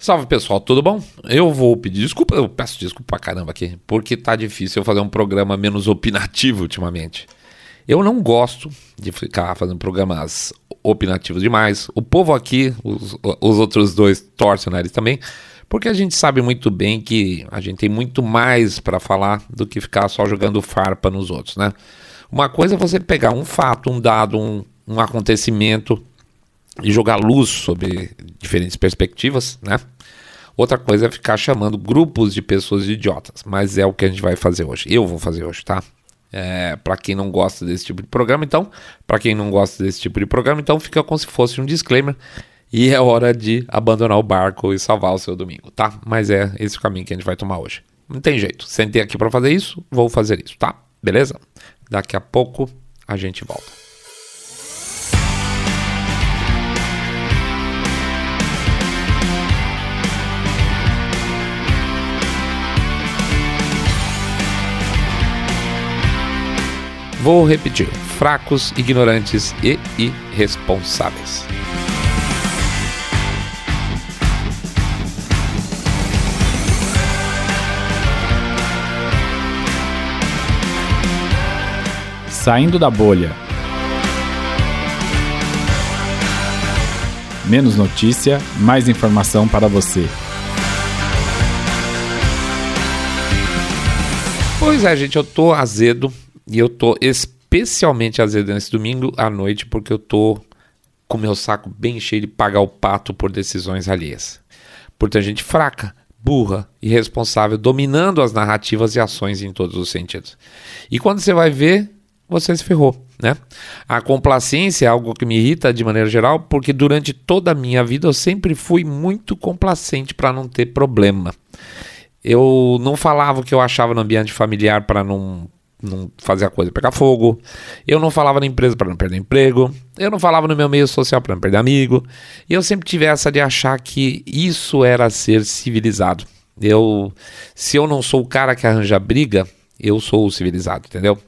Salve pessoal, tudo bom? Eu vou pedir desculpa, eu peço desculpa pra caramba aqui, porque tá difícil eu fazer um programa menos opinativo ultimamente. Eu não gosto de ficar fazendo programas opinativos demais. O povo aqui, os, os outros dois torcem nariz também, porque a gente sabe muito bem que a gente tem muito mais para falar do que ficar só jogando farpa nos outros, né? Uma coisa é você pegar um fato, um dado, um, um acontecimento e jogar luz sobre diferentes perspectivas, né? Outra coisa é ficar chamando grupos de pessoas de idiotas, mas é o que a gente vai fazer hoje. Eu vou fazer hoje, tá? É, para quem não gosta desse tipo de programa, então, para quem não gosta desse tipo de programa, então fica como se fosse um disclaimer e é hora de abandonar o barco e salvar o seu domingo, tá? Mas é esse o caminho que a gente vai tomar hoje. Não tem jeito. Sentei aqui para fazer isso, vou fazer isso, tá? Beleza? Daqui a pouco a gente volta. Vou repetir: fracos, ignorantes e irresponsáveis. Saindo da bolha. Menos notícia, mais informação para você. Pois é, gente, eu tô azedo e eu tô especialmente azedo nesse domingo à noite porque eu tô com meu saco bem cheio de pagar o pato por decisões alheias. Por ter gente fraca, burra, irresponsável, dominando as narrativas e ações em todos os sentidos. E quando você vai ver, você se ferrou, né? A complacência é algo que me irrita de maneira geral, porque durante toda a minha vida eu sempre fui muito complacente para não ter problema. Eu não falava o que eu achava no ambiente familiar para não não fazer a coisa pegar fogo. Eu não falava na empresa para não perder emprego. Eu não falava no meu meio social para não perder amigo. E eu sempre tive essa de achar que isso era ser civilizado. Eu, se eu não sou o cara que arranja briga, eu sou o civilizado, entendeu?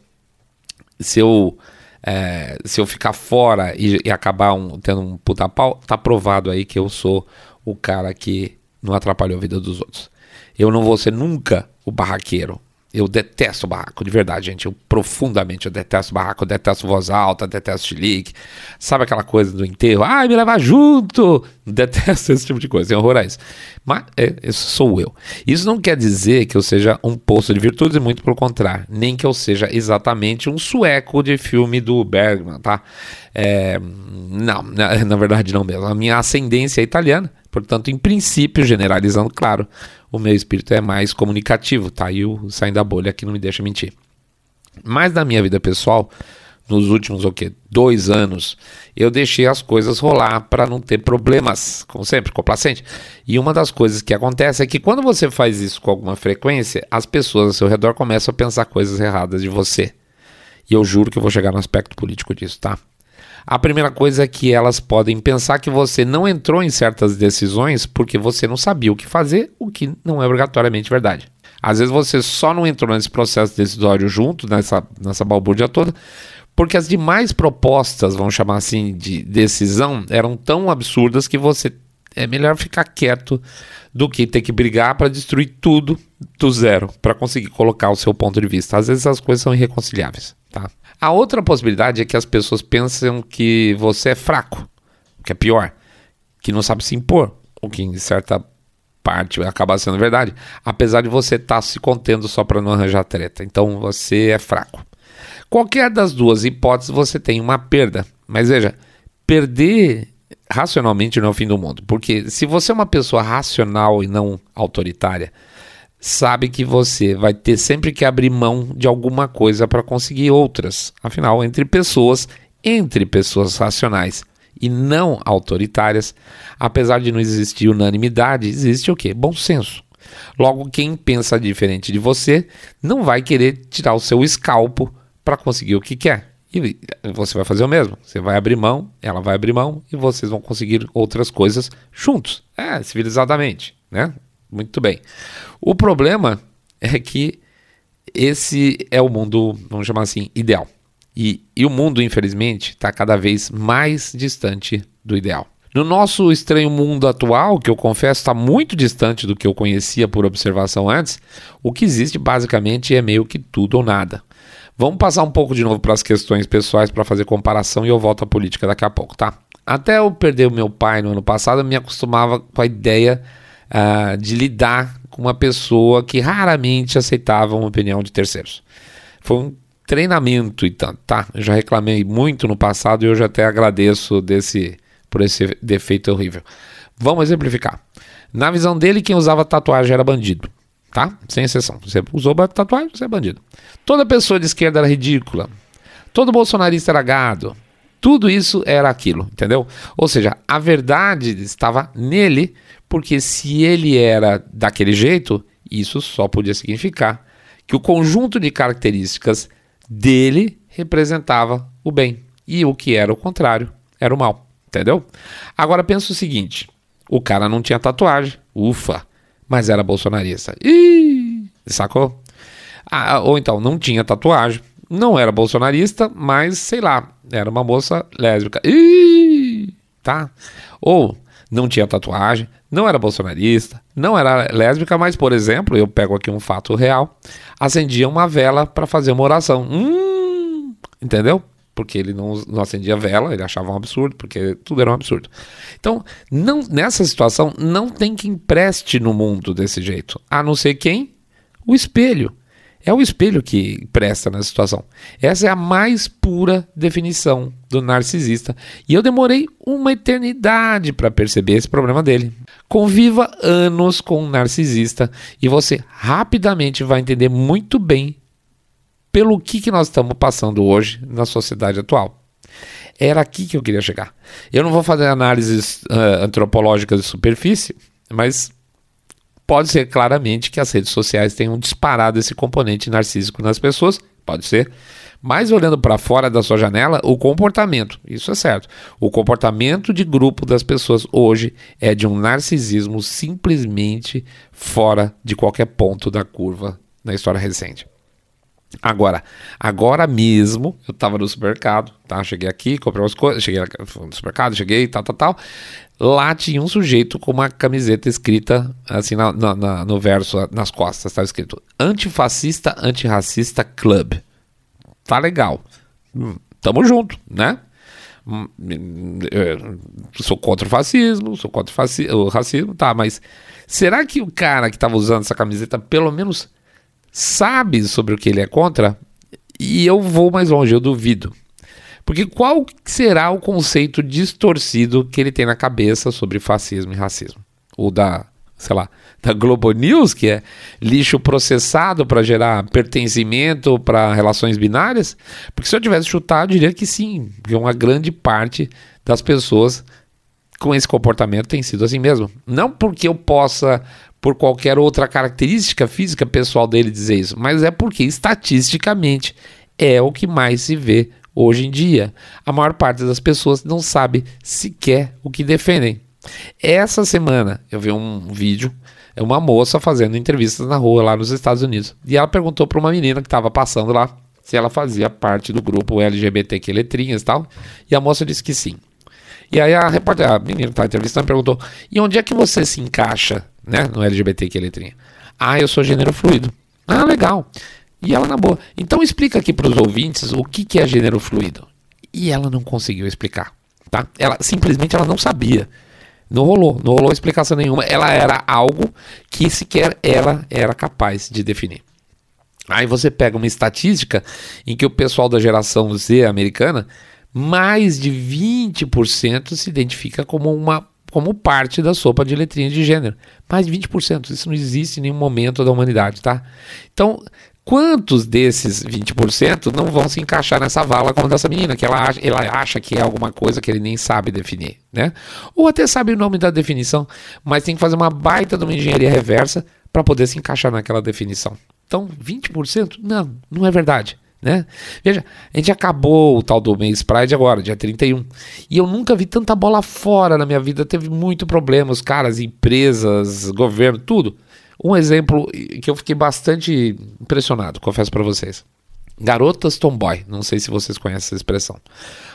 se eu é, se eu ficar fora e, e acabar um, tendo um puta pau, tá provado aí que eu sou o cara que não atrapalhou a vida dos outros. Eu não vou ser nunca o barraqueiro, eu detesto barraco, de verdade, gente. Eu profundamente eu detesto barraco, eu detesto voz alta, detesto chilique. Sabe aquela coisa do enterro? Ai, me leva junto! Detesto esse tipo de coisa, tem horror a isso. Mas é, esse sou eu. Isso não quer dizer que eu seja um poço de virtudes, muito pelo contrário. Nem que eu seja exatamente um sueco de filme do Bergman, tá? É, não, na, na verdade não mesmo. A minha ascendência é italiana, portanto, em princípio, generalizando, claro o meu espírito é mais comunicativo, tá? E o saindo da bolha aqui não me deixa mentir. Mas na minha vida pessoal, nos últimos o quê? dois anos, eu deixei as coisas rolar para não ter problemas, como sempre, complacente. E uma das coisas que acontece é que quando você faz isso com alguma frequência, as pessoas ao seu redor começam a pensar coisas erradas de você. E eu juro que eu vou chegar no aspecto político disso, tá? A primeira coisa é que elas podem pensar que você não entrou em certas decisões porque você não sabia o que fazer, o que não é obrigatoriamente verdade. Às vezes você só não entrou nesse processo decisório junto, nessa, nessa balbúrdia toda, porque as demais propostas, vamos chamar assim, de decisão, eram tão absurdas que você é melhor ficar quieto do que ter que brigar para destruir tudo do zero, para conseguir colocar o seu ponto de vista. Às vezes as coisas são irreconciliáveis, tá? A outra possibilidade é que as pessoas pensam que você é fraco, que é pior, que não sabe se impor, o que em certa parte acaba sendo verdade, apesar de você estar tá se contendo só para não arranjar treta. Então você é fraco. Qualquer das duas hipóteses você tem uma perda, mas veja, perder racionalmente não é o fim do mundo, porque se você é uma pessoa racional e não autoritária, sabe que você vai ter sempre que abrir mão de alguma coisa para conseguir outras. Afinal, entre pessoas, entre pessoas racionais e não autoritárias, apesar de não existir unanimidade, existe o quê? Bom senso. Logo, quem pensa diferente de você não vai querer tirar o seu escalpo para conseguir o que quer. E você vai fazer o mesmo. Você vai abrir mão, ela vai abrir mão e vocês vão conseguir outras coisas juntos. É, civilizadamente, né? Muito bem. O problema é que esse é o mundo, vamos chamar assim, ideal. E, e o mundo, infelizmente, está cada vez mais distante do ideal. No nosso estranho mundo atual, que eu confesso está muito distante do que eu conhecia por observação antes, o que existe basicamente é meio que tudo ou nada. Vamos passar um pouco de novo para as questões pessoais para fazer comparação e eu volto à política daqui a pouco, tá? Até eu perder o meu pai no ano passado, eu me acostumava com a ideia uh, de lidar com uma pessoa que raramente aceitava uma opinião de terceiros. Foi um treinamento e tanto, tá? Eu já reclamei muito no passado e hoje até agradeço desse por esse defeito horrível. Vamos exemplificar. Na visão dele, quem usava tatuagem era bandido. Tá? Sem exceção. Você usou tatuagem, você é bandido. Toda pessoa de esquerda era ridícula. Todo bolsonarista era gado. Tudo isso era aquilo, entendeu? Ou seja, a verdade estava nele, porque se ele era daquele jeito, isso só podia significar que o conjunto de características dele representava o bem. E o que era o contrário era o mal. Entendeu? Agora pensa o seguinte: o cara não tinha tatuagem, ufa, mas era bolsonarista. Ih, sacou? Ah, ou então não tinha tatuagem, não era bolsonarista, mas sei lá, era uma moça lésbica. Ih, tá? Ou não tinha tatuagem, não era bolsonarista, não era lésbica, mas, por exemplo, eu pego aqui um fato real, acendia uma vela para fazer uma oração. Hum, entendeu? porque ele não, não acendia vela, ele achava um absurdo, porque tudo era um absurdo. Então, não, nessa situação, não tem quem preste no mundo desse jeito, a não ser quem? O espelho. É o espelho que presta nessa situação. Essa é a mais pura definição do narcisista. E eu demorei uma eternidade para perceber esse problema dele. Conviva anos com um narcisista e você rapidamente vai entender muito bem pelo que, que nós estamos passando hoje na sociedade atual. Era aqui que eu queria chegar. Eu não vou fazer análises uh, antropológicas de superfície, mas pode ser claramente que as redes sociais tenham disparado esse componente narcísico nas pessoas, pode ser. Mas olhando para fora da sua janela, o comportamento, isso é certo. O comportamento de grupo das pessoas hoje é de um narcisismo simplesmente fora de qualquer ponto da curva na história recente. Agora, agora mesmo, eu tava no supermercado, tá? Cheguei aqui, comprei umas coisas, cheguei no supermercado, cheguei, tal, tal, tal. Lá tinha um sujeito com uma camiseta escrita, assim, na, na, no verso, nas costas, estava escrito Antifascista, Antirracista Club. Tá legal. Hum, tamo junto, né? Hum, sou contra o fascismo, sou contra o, o racismo, tá, mas será que o cara que tava usando essa camiseta pelo menos sabe sobre o que ele é contra, e eu vou mais longe, eu duvido. Porque qual será o conceito distorcido que ele tem na cabeça sobre fascismo e racismo? O da, sei lá, da Globo News, que é lixo processado para gerar pertencimento para relações binárias? Porque se eu tivesse chutado, eu diria que sim, porque uma grande parte das pessoas com esse comportamento tem sido assim mesmo. Não porque eu possa por qualquer outra característica física pessoal dele dizer isso, mas é porque estatisticamente é o que mais se vê hoje em dia. A maior parte das pessoas não sabe sequer o que defendem. Essa semana eu vi um vídeo, é uma moça fazendo entrevistas na rua lá nos Estados Unidos. E ela perguntou para uma menina que estava passando lá se ela fazia parte do grupo LGBTQ Letrinhas e tal. E a moça disse que sim. E aí a repórter, a menina que estava entrevistando perguntou: "E onde é que você se encaixa né? No LGBT que letrinha. Ah, eu sou gênero fluido. Ah, legal. E ela na boa. Então explica aqui para os ouvintes o que, que é gênero fluido. E ela não conseguiu explicar, tá? Ela simplesmente ela não sabia. Não rolou, não rolou explicação nenhuma. Ela era algo que sequer ela era capaz de definir. Aí você pega uma estatística em que o pessoal da geração Z americana, mais de 20% se identifica como uma como parte da sopa de letrinha de gênero. Mais de 20%. Isso não existe em nenhum momento da humanidade, tá? Então, quantos desses 20% não vão se encaixar nessa vala como dessa menina, que ela acha, ela acha que é alguma coisa que ele nem sabe definir, né? Ou até sabe o nome da definição, mas tem que fazer uma baita de uma engenharia reversa para poder se encaixar naquela definição. Então, 20%? Não, não é verdade. Né? Veja, a gente acabou o tal do mês Pride agora, dia 31. E eu nunca vi tanta bola fora na minha vida. Teve muito problema, os caras, empresas, governo, tudo. Um exemplo que eu fiquei bastante impressionado, confesso para vocês. Garotas tomboy, não sei se vocês conhecem essa expressão.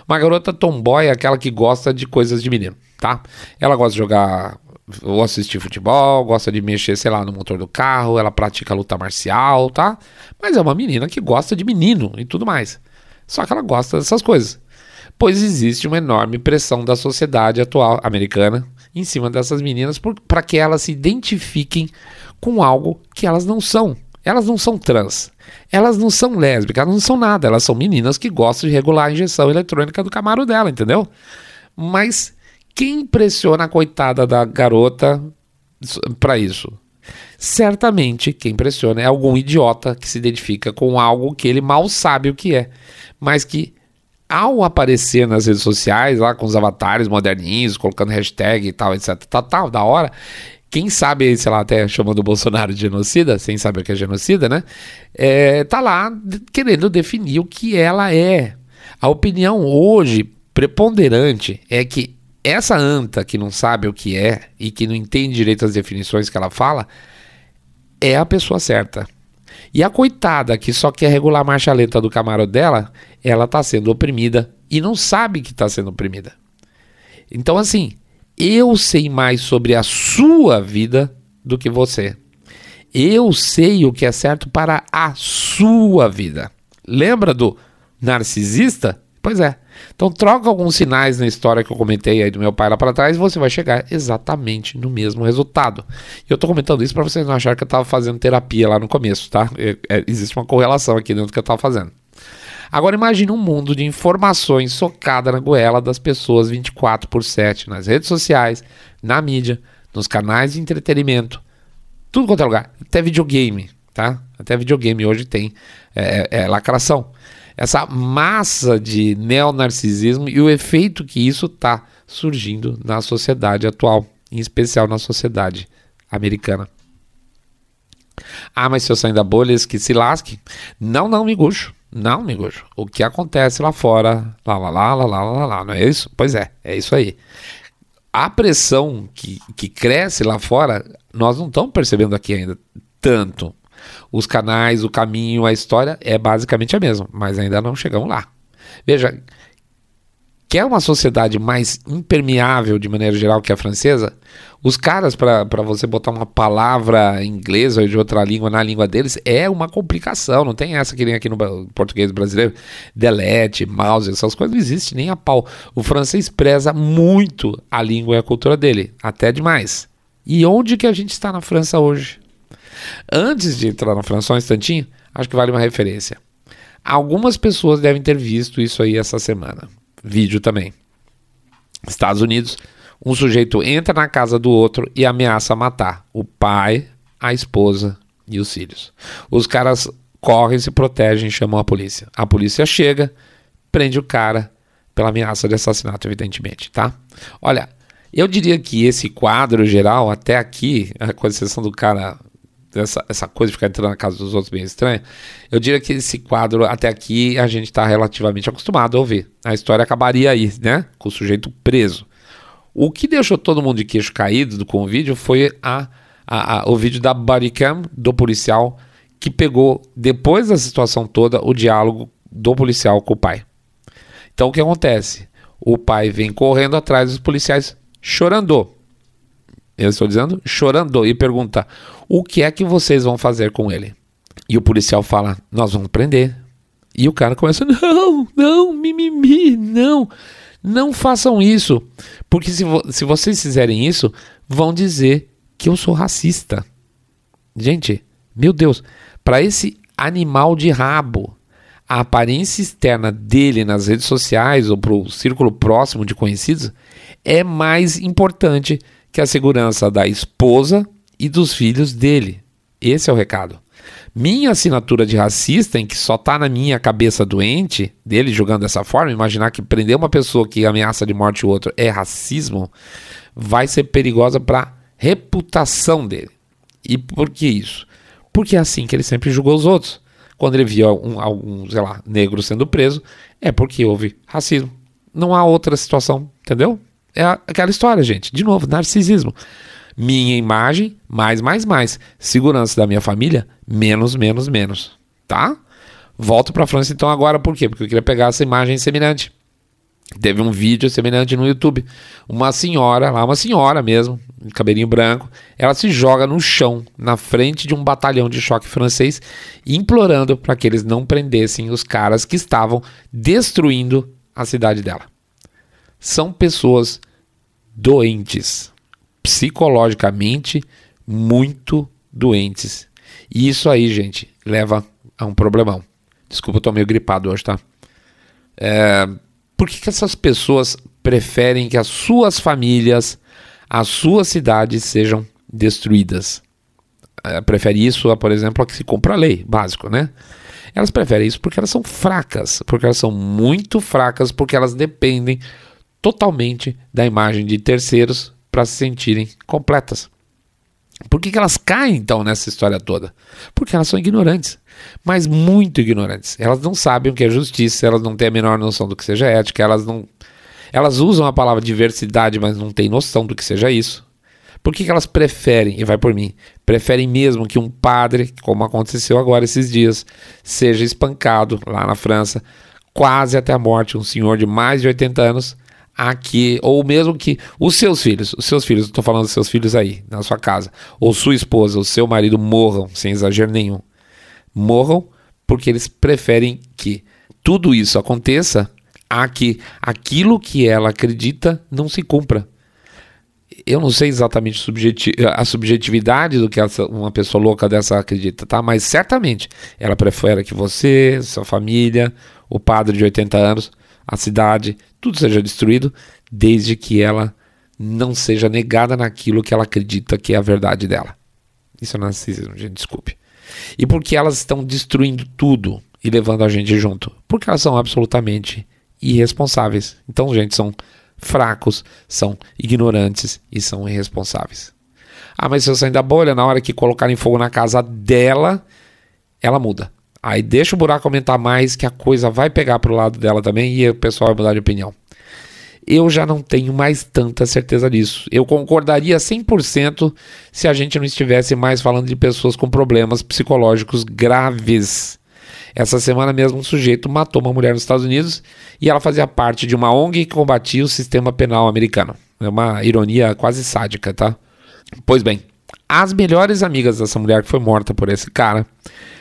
Uma garota tomboy é aquela que gosta de coisas de menino. tá? Ela gosta de jogar ou assistir futebol, gosta de mexer, sei lá, no motor do carro, ela pratica luta marcial, tá? Mas é uma menina que gosta de menino e tudo mais. Só que ela gosta dessas coisas. Pois existe uma enorme pressão da sociedade atual americana em cima dessas meninas para que elas se identifiquem com algo que elas não são. Elas não são trans, elas não são lésbicas, elas não são nada, elas são meninas que gostam de regular a injeção eletrônica do camaro dela, entendeu? Mas quem pressiona a coitada da garota para isso? Certamente quem pressiona é algum idiota que se identifica com algo que ele mal sabe o que é, mas que ao aparecer nas redes sociais, lá com os avatares moderninhos, colocando hashtag e tal, etc, tal, tal, da hora, quem sabe, sei lá, até chamando o Bolsonaro de genocida, sem saber o que é genocida, né? É, tá lá querendo definir o que ela é. A opinião hoje preponderante é que essa anta que não sabe o que é e que não entende direito as definições que ela fala é a pessoa certa. E a coitada que só quer regular a marcha lenta do camaro dela, ela tá sendo oprimida e não sabe que está sendo oprimida. Então, assim, eu sei mais sobre a sua vida do que você. Eu sei o que é certo para a sua vida. Lembra do narcisista? Pois é. Então troca alguns sinais na história que eu comentei aí do meu pai lá para trás você vai chegar exatamente no mesmo resultado. Eu estou comentando isso para vocês não acharem que eu estava fazendo terapia lá no começo, tá? É, é, existe uma correlação aqui dentro do que eu estava fazendo. Agora imagine um mundo de informações socada na goela das pessoas 24 por 7, nas redes sociais, na mídia, nos canais de entretenimento, tudo quanto é lugar, até videogame, tá? Até videogame hoje tem é, é, é lacração. Essa massa de neonarcisismo e o efeito que isso está surgindo na sociedade atual, em especial na sociedade americana. Ah, mas se eu sair da bolha, que se lasque. Não, não, miguxo. Não, amigos. O que acontece lá fora, lá, lá, lá, lá, lá, lá, lá, não é isso? Pois é, é isso aí. A pressão que, que cresce lá fora, nós não estamos percebendo aqui ainda tanto. Os canais, o caminho, a história é basicamente a mesma, mas ainda não chegamos lá. Veja, quer uma sociedade mais impermeável de maneira geral que a francesa, os caras, para você botar uma palavra em inglês ou de outra língua na língua deles, é uma complicação. Não tem essa que nem aqui no português brasileiro, delete, mouse, essas coisas não existem nem a pau. O francês preza muito a língua e a cultura dele, até demais. E onde que a gente está na França hoje? Antes de entrar na França, só um instantinho, acho que vale uma referência. Algumas pessoas devem ter visto isso aí essa semana vídeo também. Estados Unidos, um sujeito entra na casa do outro e ameaça matar o pai, a esposa e os filhos. Os caras correm, se protegem, chamam a polícia. A polícia chega, prende o cara pela ameaça de assassinato, evidentemente, tá? Olha, eu diria que esse quadro geral, até aqui, com exceção do cara essa, essa coisa de ficar entrando na casa dos outros bem estranha, eu diria que esse quadro, até aqui, a gente está relativamente acostumado a ouvir. A história acabaria aí, né? Com o sujeito preso. O que deixou todo mundo de queixo caído com o vídeo foi a, a, a, o vídeo da bodycam do policial que pegou, depois da situação toda, o diálogo do policial com o pai. Então o que acontece? O pai vem correndo atrás dos policiais, chorando. Eu estou dizendo chorando e pergunta: o que é que vocês vão fazer com ele? E o policial fala: nós vamos prender. E o cara começa: não, não, mimimi, não, não façam isso. Porque se, vo se vocês fizerem isso, vão dizer que eu sou racista. Gente, meu Deus, para esse animal de rabo, a aparência externa dele nas redes sociais ou para o círculo próximo de conhecidos é mais importante que a segurança da esposa e dos filhos dele. Esse é o recado. Minha assinatura de racista, em que só tá na minha cabeça doente, dele jogando dessa forma, imaginar que prender uma pessoa que ameaça de morte o outro é racismo, vai ser perigosa para reputação dele. E por que isso? Porque é assim que ele sempre julgou os outros. Quando ele via um, algum, sei lá, negro sendo preso, é porque houve racismo. Não há outra situação, entendeu? É aquela história, gente. De novo, narcisismo. Minha imagem, mais, mais, mais. Segurança da minha família, menos, menos, menos. Tá? Volto para a França então agora, por quê? Porque eu queria pegar essa imagem semelhante. Teve um vídeo semelhante no YouTube. Uma senhora, lá, uma senhora mesmo, cabelinho branco, ela se joga no chão, na frente de um batalhão de choque francês, implorando para que eles não prendessem os caras que estavam destruindo a cidade dela. São pessoas doentes, psicologicamente muito doentes. E isso aí, gente, leva a um problemão. Desculpa, eu tô meio gripado hoje, tá? É, por que, que essas pessoas preferem que as suas famílias, as suas cidades sejam destruídas? É, prefere isso, por exemplo, a que se compra a lei, básico, né? Elas preferem isso porque elas são fracas, porque elas são muito fracas, porque elas dependem totalmente da imagem de terceiros para se sentirem completas. Por que, que elas caem então nessa história toda? Porque elas são ignorantes, mas muito ignorantes. Elas não sabem o que é justiça, elas não têm a menor noção do que seja ética, elas não. Elas usam a palavra diversidade, mas não têm noção do que seja isso. Por que, que elas preferem, e vai por mim, preferem mesmo que um padre, como aconteceu agora esses dias, seja espancado lá na França, quase até a morte, um senhor de mais de 80 anos, aqui, ou mesmo que os seus filhos, os seus filhos, estou falando dos seus filhos aí, na sua casa, ou sua esposa, ou seu marido morram, sem exagero nenhum. Morram porque eles preferem que tudo isso aconteça a que aquilo que ela acredita não se cumpra. Eu não sei exatamente a subjetividade do que essa, uma pessoa louca dessa acredita, tá? Mas certamente ela prefere que você, sua família, o padre de 80 anos, a cidade, tudo seja destruído, desde que ela não seja negada naquilo que ela acredita que é a verdade dela. Isso é narcisismo, gente, desculpe. E porque elas estão destruindo tudo e levando a gente junto? Porque elas são absolutamente irresponsáveis. Então, gente, são fracos, são ignorantes e são irresponsáveis. Ah, mas se eu sair da bolha, na hora que colocarem fogo na casa dela, ela muda. Aí deixa o buraco aumentar mais, que a coisa vai pegar pro lado dela também e o pessoal vai mudar de opinião. Eu já não tenho mais tanta certeza disso. Eu concordaria 100% se a gente não estivesse mais falando de pessoas com problemas psicológicos graves. Essa semana mesmo um sujeito matou uma mulher nos Estados Unidos e ela fazia parte de uma ONG que combatia o sistema penal americano. É uma ironia quase sádica, tá? Pois bem, as melhores amigas dessa mulher que foi morta por esse cara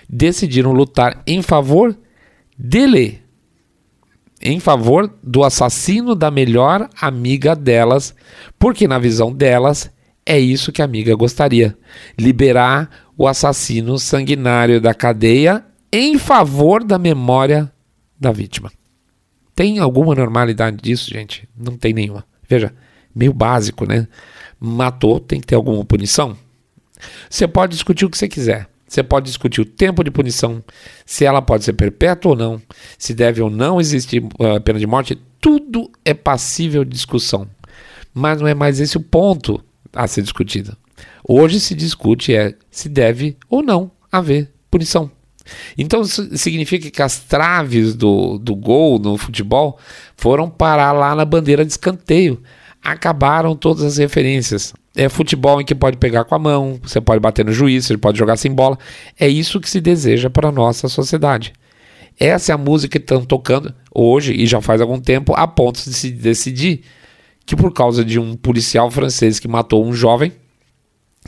decidiram lutar em favor dele, em favor do assassino da melhor amiga delas, porque na visão delas é isso que a amiga gostaria: liberar o assassino sanguinário da cadeia em favor da memória da vítima. Tem alguma normalidade disso, gente? Não tem nenhuma. Veja, meio básico, né? Matou, tem que ter alguma punição? Você pode discutir o que você quiser. Você pode discutir o tempo de punição, se ela pode ser perpétua ou não, se deve ou não existir uh, pena de morte. Tudo é passível de discussão. Mas não é mais esse o ponto a ser discutido. Hoje se discute é se deve ou não haver punição. Então significa que as traves do, do gol no futebol foram parar lá na bandeira de escanteio. Acabaram todas as referências é futebol em que pode pegar com a mão, você pode bater no juiz, você pode jogar sem bola. É isso que se deseja para a nossa sociedade. Essa é a música que estão tocando hoje e já faz algum tempo, a ponto de se decidir que por causa de um policial francês que matou um jovem,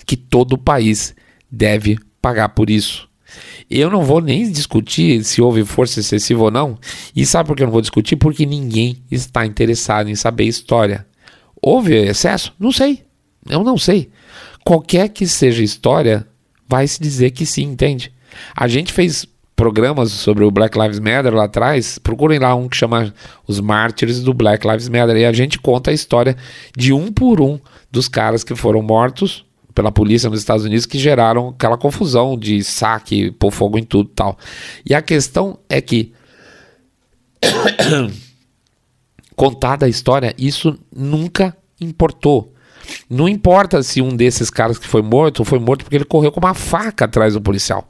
que todo o país deve pagar por isso. Eu não vou nem discutir se houve força excessiva ou não. E sabe por que eu não vou discutir? Porque ninguém está interessado em saber história. Houve excesso? Não sei. Eu não sei. Qualquer que seja a história, vai se dizer que sim, entende? A gente fez programas sobre o Black Lives Matter lá atrás, procurem lá um que chama Os Mártires do Black Lives Matter, e a gente conta a história de um por um dos caras que foram mortos pela polícia nos Estados Unidos que geraram aquela confusão de saque, pôr fogo em tudo tal. E a questão é que contada a história, isso nunca importou. Não importa se um desses caras que foi morto foi morto porque ele correu com uma faca atrás do policial,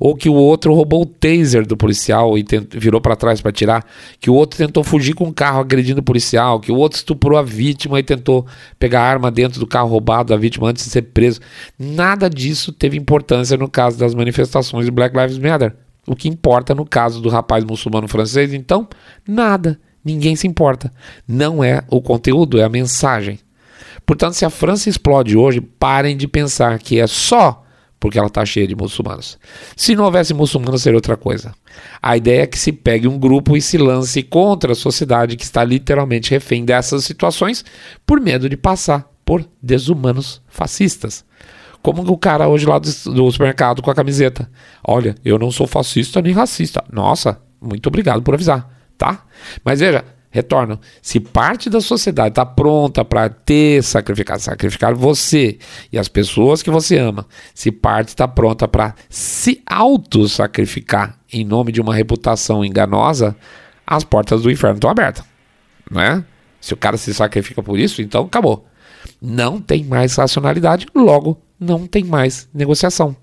ou que o outro roubou o taser do policial e virou para trás para tirar, que o outro tentou fugir com o carro agredindo o policial, que o outro estuprou a vítima e tentou pegar a arma dentro do carro roubado da vítima antes de ser preso. Nada disso teve importância no caso das manifestações do Black Lives Matter. O que importa no caso do rapaz muçulmano francês, então, nada Ninguém se importa. Não é o conteúdo, é a mensagem. Portanto, se a França explode hoje, parem de pensar que é só porque ela está cheia de muçulmanos. Se não houvesse muçulmanos, seria outra coisa. A ideia é que se pegue um grupo e se lance contra a sociedade que está literalmente refém dessas situações por medo de passar por desumanos fascistas. Como o cara hoje lá do, do supermercado com a camiseta. Olha, eu não sou fascista nem racista. Nossa, muito obrigado por avisar, tá? Mas veja, retorno. Se parte da sociedade está pronta para ter sacrificar, sacrificar você e as pessoas que você ama, se parte está pronta para se auto-sacrificar em nome de uma reputação enganosa, as portas do inferno estão abertas, não é? Se o cara se sacrifica por isso, então acabou. Não tem mais racionalidade, logo não tem mais negociação.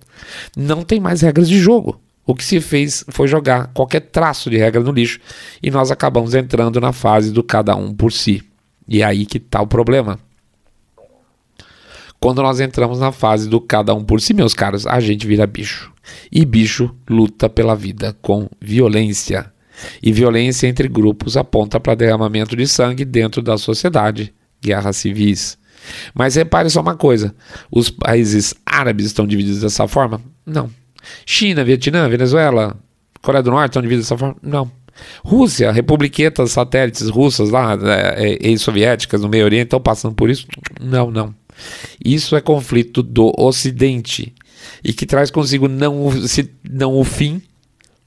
Não tem mais regras de jogo. O que se fez foi jogar qualquer traço de regra no lixo e nós acabamos entrando na fase do cada um por si. E é aí que está o problema. Quando nós entramos na fase do cada um por si, meus caros, a gente vira bicho. E bicho luta pela vida com violência. E violência entre grupos aponta para derramamento de sangue dentro da sociedade, guerras civis. Mas repare só uma coisa: os países árabes estão divididos dessa forma? Não. China, Vietnã, Venezuela, Coreia do Norte estão divididos dessa forma? Não. Rússia, republiquetas satélites russas lá, é, é, ex-soviéticas no Meio Oriente estão passando por isso? Não, não. Isso é conflito do Ocidente e que traz consigo não, se, não o fim,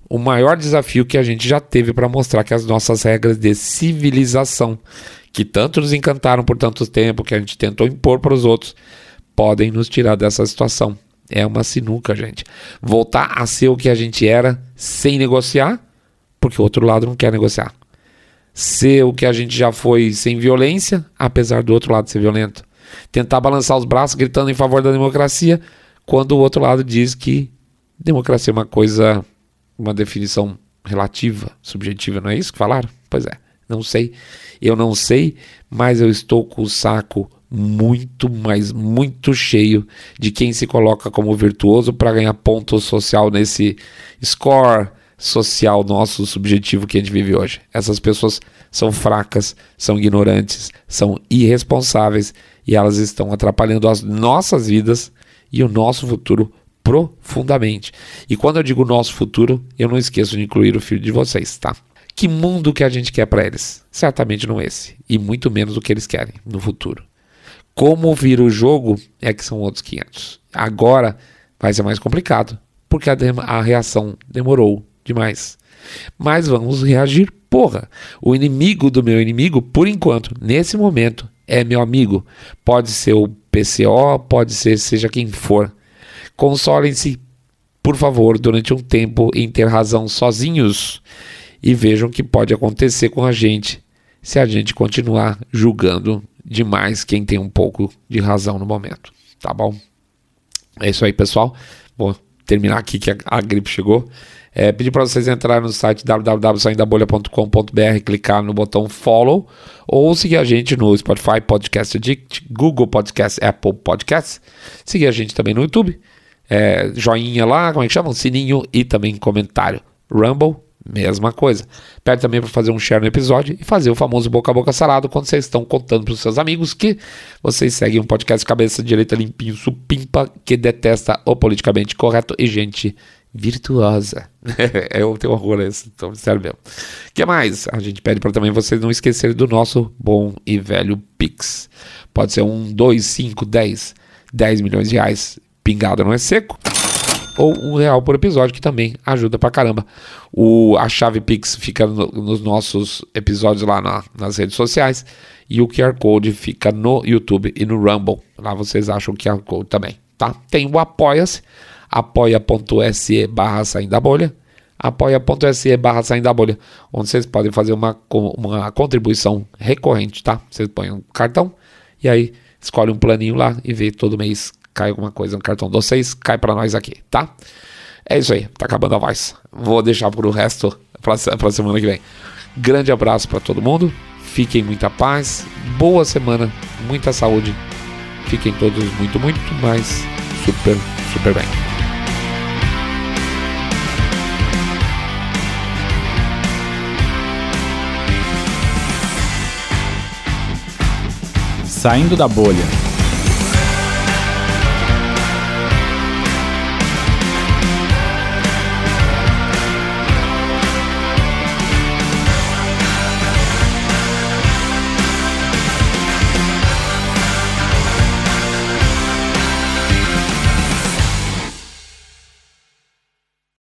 o maior desafio que a gente já teve para mostrar que as nossas regras de civilização, que tanto nos encantaram por tanto tempo, que a gente tentou impor para os outros, podem nos tirar dessa situação. É uma sinuca, gente. Voltar a ser o que a gente era sem negociar, porque o outro lado não quer negociar. Ser o que a gente já foi sem violência, apesar do outro lado ser violento. Tentar balançar os braços gritando em favor da democracia, quando o outro lado diz que democracia é uma coisa, uma definição relativa, subjetiva, não é isso que falaram? Pois é, não sei. Eu não sei, mas eu estou com o saco muito, mas muito cheio de quem se coloca como virtuoso para ganhar ponto social nesse score social nosso subjetivo que a gente vive hoje. Essas pessoas são fracas, são ignorantes, são irresponsáveis e elas estão atrapalhando as nossas vidas e o nosso futuro profundamente. E quando eu digo nosso futuro, eu não esqueço de incluir o filho de vocês, tá? Que mundo que a gente quer para eles? Certamente não esse, e muito menos o que eles querem no futuro. Como vira o jogo é que são outros 500. Agora vai ser mais complicado, porque a, a reação demorou demais. Mas vamos reagir, porra. O inimigo do meu inimigo, por enquanto, nesse momento, é meu amigo. Pode ser o PCO, pode ser seja quem for. Consolem-se, por favor, durante um tempo em ter razão sozinhos e vejam o que pode acontecer com a gente se a gente continuar julgando demais quem tem um pouco de razão no momento, tá bom? É isso aí, pessoal. Vou terminar aqui que a, a gripe chegou. É, pedir para vocês entrarem no site www.saindabolha.com.br, clicar no botão follow ou seguir a gente no Spotify, Podcast Addict, Google Podcast, Apple Podcasts. Seguir a gente também no YouTube. É, joinha lá, como é que chama? Sininho e também comentário. Rumble Mesma coisa. Pede também para fazer um share no episódio e fazer o famoso boca a boca salado quando vocês estão contando para os seus amigos que vocês seguem um podcast cabeça direita limpinho, supimpa, que detesta o politicamente correto e gente virtuosa. é o teu horror esse, então, sério mesmo. O que mais? A gente pede para também vocês não esquecerem do nosso bom e velho Pix. Pode ser um, dois, cinco, dez, dez milhões de reais. Pingado não é seco ou um real por episódio, que também ajuda pra caramba. O, a chave Pix fica no, nos nossos episódios lá na, nas redes sociais e o QR Code fica no YouTube e no Rumble. Lá vocês acham o QR Code também, tá? Tem o Apoia-se, apoia.se barra saindo da bolha, apoia.se barra saindo da bolha, onde vocês podem fazer uma, uma contribuição recorrente, tá? Vocês põem um cartão e aí escolhe um planinho lá e vê todo mês cai alguma coisa no cartão de vocês, cai para nós aqui, tá? É isso aí, tá acabando a voz. Vou deixar pro o resto para semana que vem. Grande abraço para todo mundo. Fiquem muita paz, boa semana, muita saúde. Fiquem todos muito, muito mais super, super bem. Saindo da bolha.